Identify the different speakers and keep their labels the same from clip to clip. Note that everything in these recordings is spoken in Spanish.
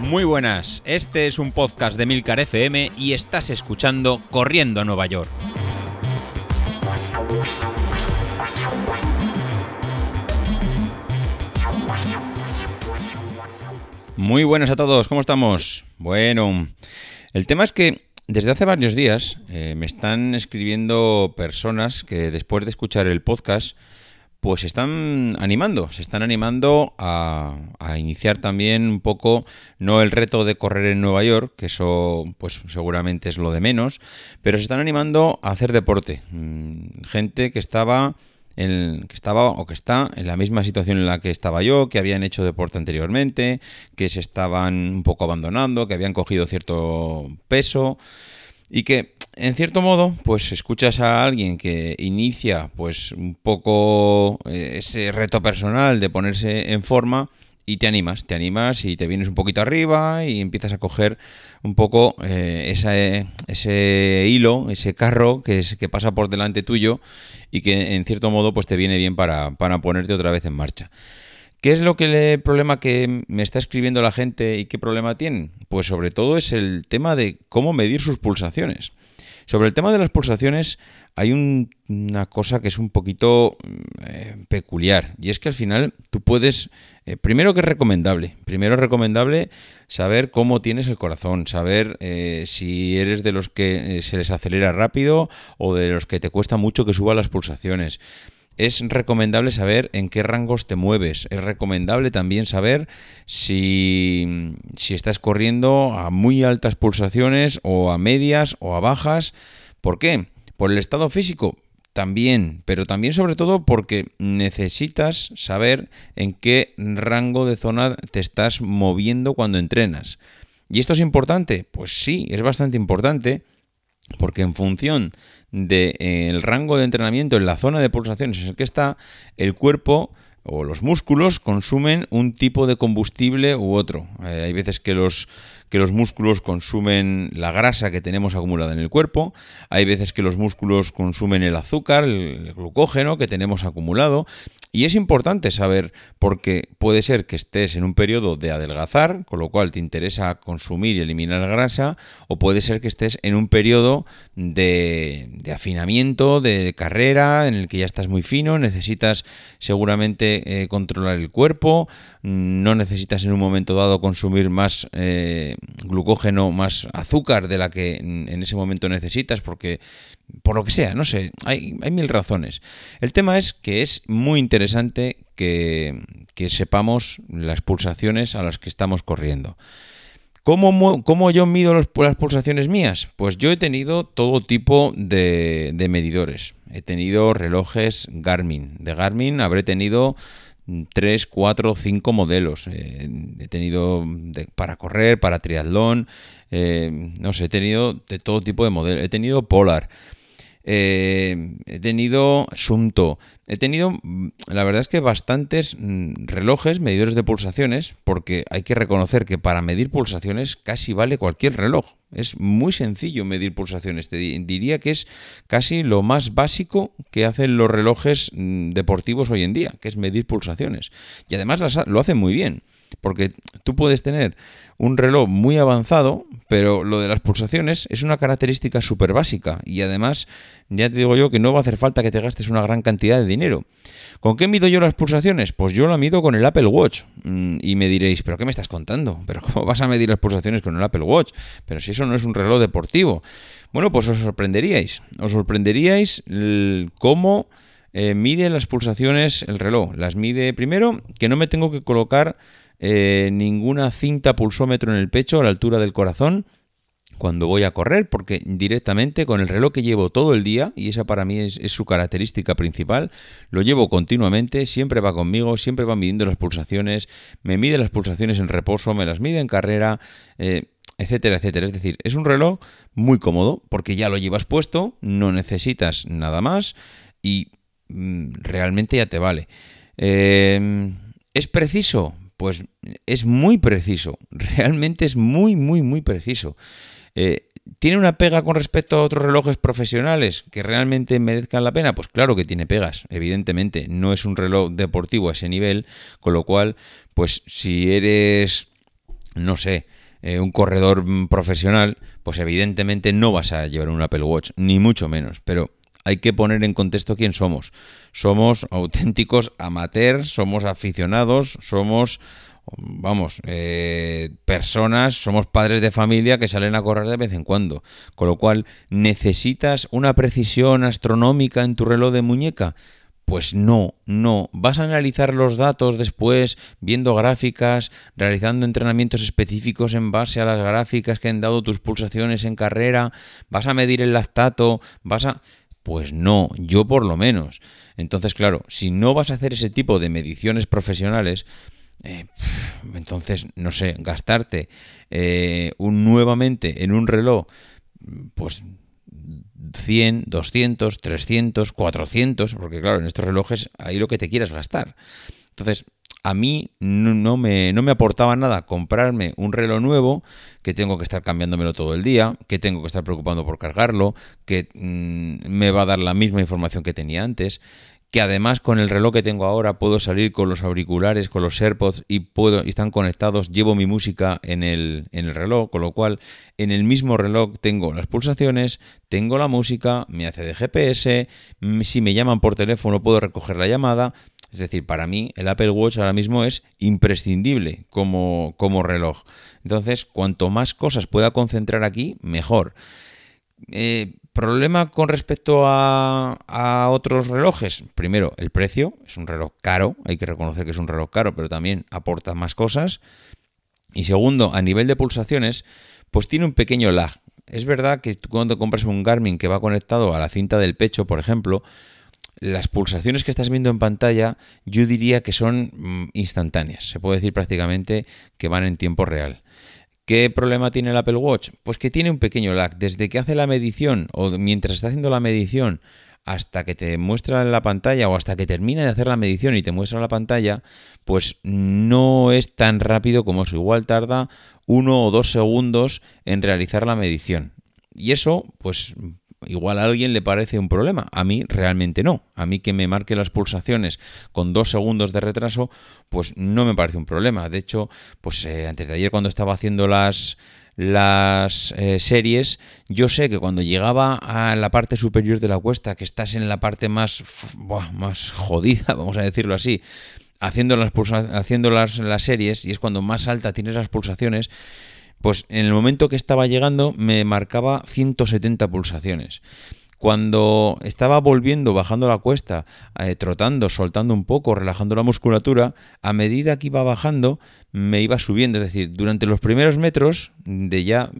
Speaker 1: Muy buenas, este es un podcast de Milcar FM y estás escuchando Corriendo a Nueva York. Muy buenas a todos, ¿cómo estamos? Bueno, el tema es que desde hace varios días eh, me están escribiendo personas que después de escuchar el podcast pues se están animando, se están animando a, iniciar también un poco, no el reto de correr en Nueva York, que eso pues seguramente es lo de menos, pero se están animando a hacer deporte. Mm, gente que estaba en, que estaba o que está en la misma situación en la que estaba yo, que habían hecho deporte anteriormente, que se estaban un poco abandonando, que habían cogido cierto peso y que en cierto modo, pues escuchas a alguien que inicia pues un poco eh, ese reto personal de ponerse en forma y te animas, te animas y te vienes un poquito arriba y empiezas a coger un poco eh, ese hilo, ese carro que, que pasa por delante tuyo y que en cierto modo pues te viene bien para, para ponerte otra vez en marcha. ¿Qué es lo que el problema que me está escribiendo la gente y qué problema tienen? Pues sobre todo es el tema de cómo medir sus pulsaciones. Sobre el tema de las pulsaciones hay una cosa que es un poquito eh, peculiar y es que al final tú puedes, eh, primero que es recomendable, primero es recomendable saber cómo tienes el corazón, saber eh, si eres de los que se les acelera rápido o de los que te cuesta mucho que suban las pulsaciones es recomendable saber en qué rangos te mueves. Es recomendable también saber si, si, estás corriendo a muy altas pulsaciones o a medias o a bajas. ¿Por qué? Por el estado físico. También, pero también sobre todo porque necesitas saber en qué rango de zona te estás moviendo cuando entrenas. ¿Y esto es importante? Pues sí, es bastante importante porque en función del de, eh, rango de entrenamiento en la zona de pulsaciones en el que está, el cuerpo o los músculos consumen un tipo de combustible u otro. Eh, hay veces que los, que los músculos consumen la grasa que tenemos acumulada en el cuerpo, hay veces que los músculos consumen el azúcar, el glucógeno que tenemos acumulado, y es importante saber porque puede ser que estés en un periodo de adelgazar, con lo cual te interesa consumir y eliminar grasa, o puede ser que estés en un periodo de, afinamiento, de carrera, en el que ya estás muy fino, necesitas seguramente eh, controlar el cuerpo, no necesitas en un momento dado consumir más eh, glucógeno, más azúcar de la que en ese momento necesitas, porque por lo que sea, no sé, hay, mil razones. El tema es que es muy interesante que, sepamos las pulsaciones a las que estamos corriendo. ¿Cómo, yo mido las pulsaciones mías? Pues yo he tenido todo tipo de, medidores. He tenido relojes Garmin. De Garmin habré tenido 3, 4, 5 modelos. Eh, he tenido para correr, para triatlón, eh, no sé, he tenido de todo tipo de modelos. He tenido Polar. Eh, he tenido Sunto, he tenido, mm, la verdad es que bastantes mm, relojes, medidores de pulsaciones, porque hay que reconocer que para medir pulsaciones casi vale cualquier reloj. Es muy sencillo medir pulsaciones. Te diría que es casi lo más básico que hacen los relojes mm, deportivos hoy en día, que es medir pulsaciones. Y además lo hacen muy bien. Porque tú puedes tener un reloj muy avanzado, pero lo de las pulsaciones es una característica súper básica y además ya te digo yo que no va a hacer falta que te gastes una gran cantidad de dinero. ¿Con qué mido yo las pulsaciones? Pues yo la mido con el Apple Watch. Mm, y me diréis, ¿pero qué me estás contando? ¿Pero cómo vas a medir las pulsaciones con el Apple Watch? Pero si eso no es un reloj deportivo. Bueno, pues os sorprenderíais. Os sorprenderíais cómo eh, mide las pulsaciones el reloj. Las mide primero que no me tengo que colocar eh, ninguna cinta pulsómetro en el pecho a la altura del corazón cuando voy a correr, porque directamente con el reloj que llevo todo el día, y esa para mí es, su característica principal, lo llevo continuamente, siempre va conmigo, siempre va midiendo las pulsaciones, me mide las pulsaciones en reposo, me las mide en carrera, eh, etcétera, etcétera. Es decir, es un reloj muy cómodo, porque ya lo llevas puesto, no necesitas nada más y mm, realmente ya te vale. Eh, ¿Es preciso? Pues es muy preciso, realmente es muy, muy, muy preciso. Eh, ¿Tiene una pega con respecto a otros relojes profesionales que realmente merezcan la pena? Pues claro que tiene pegas, evidentemente. No es un reloj deportivo a ese nivel, con lo cual, pues si eres, no sé, eh, un corredor profesional, pues evidentemente no vas a llevar un Apple Watch, ni mucho menos. Pero hay que poner en contexto quién somos. Somos auténticos amateurs, somos aficionados, somos vamos, eh, personas, somos padres de familia que salen a correr de vez en cuando. Con lo cual, ¿necesitas una precisión astronómica en tu reloj de muñeca? Pues no, no. Vas a analizar los datos después, viendo gráficas, realizando entrenamientos específicos en base a las gráficas que han dado tus pulsaciones en carrera, vas a medir el lactato, vas a... Pues no, yo por lo menos. Entonces, claro, si no vas a hacer ese tipo de mediciones profesionales, eh, entonces, no sé, gastarte eh, un, nuevamente en un reloj, pues 100, 200, 300, 400, porque claro, en estos relojes hay lo que te quieras gastar. Entonces, a mí no, me, no me aportaba nada comprarme un reloj nuevo, que tengo que estar cambiándomelo todo el día, que tengo que estar preocupando por cargarlo, que mm, me va a dar la misma información que tenía antes que además con el reloj que tengo ahora puedo salir con los auriculares, con los AirPods y puedo y están conectados, llevo mi música en el, en el reloj, con lo cual en el mismo reloj tengo las pulsaciones, tengo la música, me hace de GPS, si me llaman por teléfono puedo recoger la llamada, es decir, para mí el Apple Watch ahora mismo es imprescindible como, como reloj. Entonces, cuanto más cosas pueda concentrar aquí, mejor. Eh, Problema con respecto a, otros relojes. Primero, el precio. Es un reloj caro. Hay que reconocer que es un reloj caro, pero también aporta más cosas. Y segundo, a nivel de pulsaciones, pues tiene un pequeño lag. Es verdad que cuando compras un Garmin que va conectado a la cinta del pecho, por ejemplo, las pulsaciones que estás viendo en pantalla yo diría que son mm, instantáneas. Se puede decir prácticamente que van en tiempo real. ¿Qué problema tiene el Apple Watch? Pues que tiene un pequeño lag. Desde que hace la medición o mientras está haciendo la medición hasta que te muestra en la pantalla o hasta que termina de hacer la medición y te muestra la pantalla, pues no es tan rápido como eso. Igual tarda uno o dos segundos en realizar la medición. Y eso, pues igual a alguien le parece un problema, a mí realmente no. A mí que me marque las pulsaciones con dos segundos de retraso, pues no me parece un problema. De hecho, pues eh, antes de ayer cuando estaba haciendo las las eh, series, yo sé que cuando llegaba a la parte superior de la cuesta, que estás en la parte más, más jodida, vamos a decirlo así, haciendo las, haciendo las, las series, y es cuando más alta tienes las pulsaciones, pues en el momento que estaba llegando me marcaba 170 pulsaciones. Cuando estaba volviendo, bajando la cuesta, eh, trotando, soltando un poco, relajando la musculatura, a medida que iba bajando, me iba subiendo. Es decir, durante los primeros metros de ya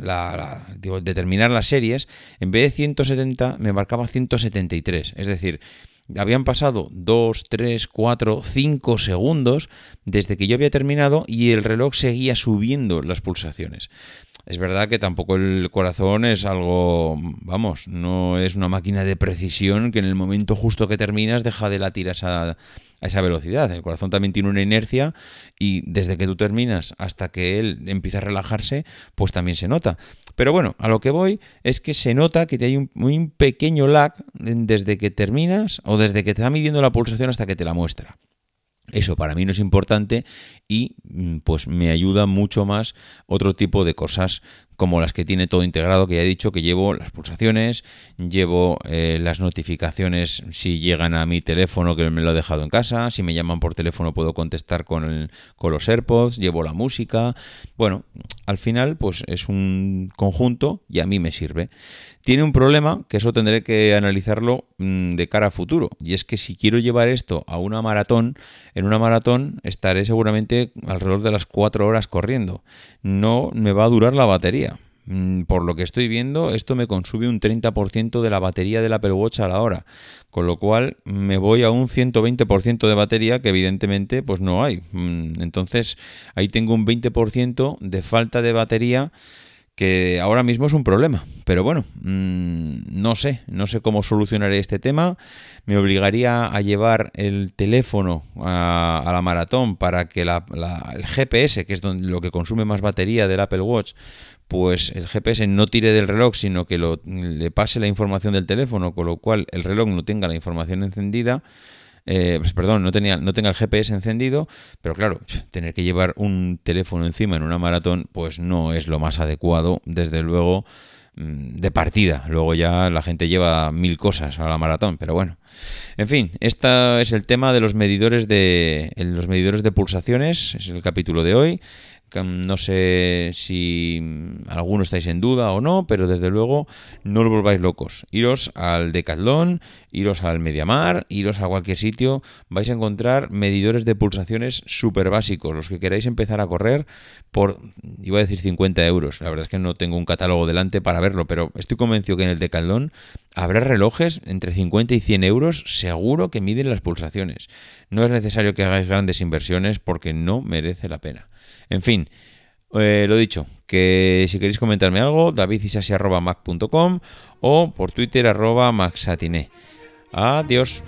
Speaker 1: la, de terminar las series, en vez de 170, me marcaba 173. Es decir, habían pasado 2, 3, 4, 5 segundos desde que yo había terminado y el reloj seguía subiendo las pulsaciones. Es verdad que tampoco el corazón es algo, vamos, no es una máquina de precisión que en el momento justo que terminas deja de latir a esa, a esa velocidad. El corazón también tiene una inercia y desde que tú terminas hasta que él empieza a relajarse, pues también se nota. Pero bueno, a lo que voy es que se nota que hay un, un pequeño lag desde que terminas o desde que te está midiendo la pulsación hasta que te la muestra. Eso para mí no es importante y mm, pues me ayuda mucho más otro tipo de cosas como las que tiene todo integrado, que ya he dicho que llevo las pulsaciones, llevo eh, las notificaciones si llegan a mi teléfono que me lo he dejado en casa, si me llaman por teléfono puedo contestar con, con los AirPods, llevo la música, bueno, al final pues es un conjunto y a mí me sirve. Tiene un problema que eso tendré que analizarlo mm, de cara a futuro. Y es que si quiero llevar esto a una maratón, en una maratón estaré seguramente alrededor de las 4 horas corriendo. No me va a durar la batería. Mm, por lo que estoy viendo, esto me consume un 30% de la batería del Apple Watch a la hora. Con lo cual me voy a un 120% de batería que evidentemente pues no hay. Mm, entonces ahí tengo un 20% de falta de batería que ahora mismo es un problema. Pero bueno, mm, no sé, no sé cómo solucionaré este tema. Me obligaría a llevar el teléfono a, la maratón para que el GPS, que es lo que consume más batería del Apple Watch, pues el GPS no tire del reloj, sino que lo, le pase la información del teléfono, con lo cual el reloj no tenga la información encendida. Eh, pues, perdón, no, tenía, no tenga el GPS encendido, pero claro, tener que llevar un teléfono encima en una maratón, pues no es lo más adecuado, desde luego, mm, de partida. Luego ya la gente lleva mil cosas a la maratón, pero bueno. En fin, este es el tema de los medidores de los medidores de pulsaciones, es el capítulo de hoy. No sé si alguno estáis en duda o no, pero desde luego no os volváis locos. Iros al Decathlon, iros al Mediamar, iros a cualquier sitio, vais a encontrar medidores de pulsaciones súper básicos. Los que queráis empezar a correr por, iba a decir 50 euros. La verdad es que no tengo un catálogo delante para verlo, pero estoy convencido que en el Decathlon habrá relojes entre 50 y 100 euros seguro que miden las pulsaciones. No es necesario que hagáis grandes inversiones porque no merece la pena. En fin, eh, lo dicho, que si queréis comentarme algo, davidisasi.mac.com o por Twitter arroba maxatiné. Adiós.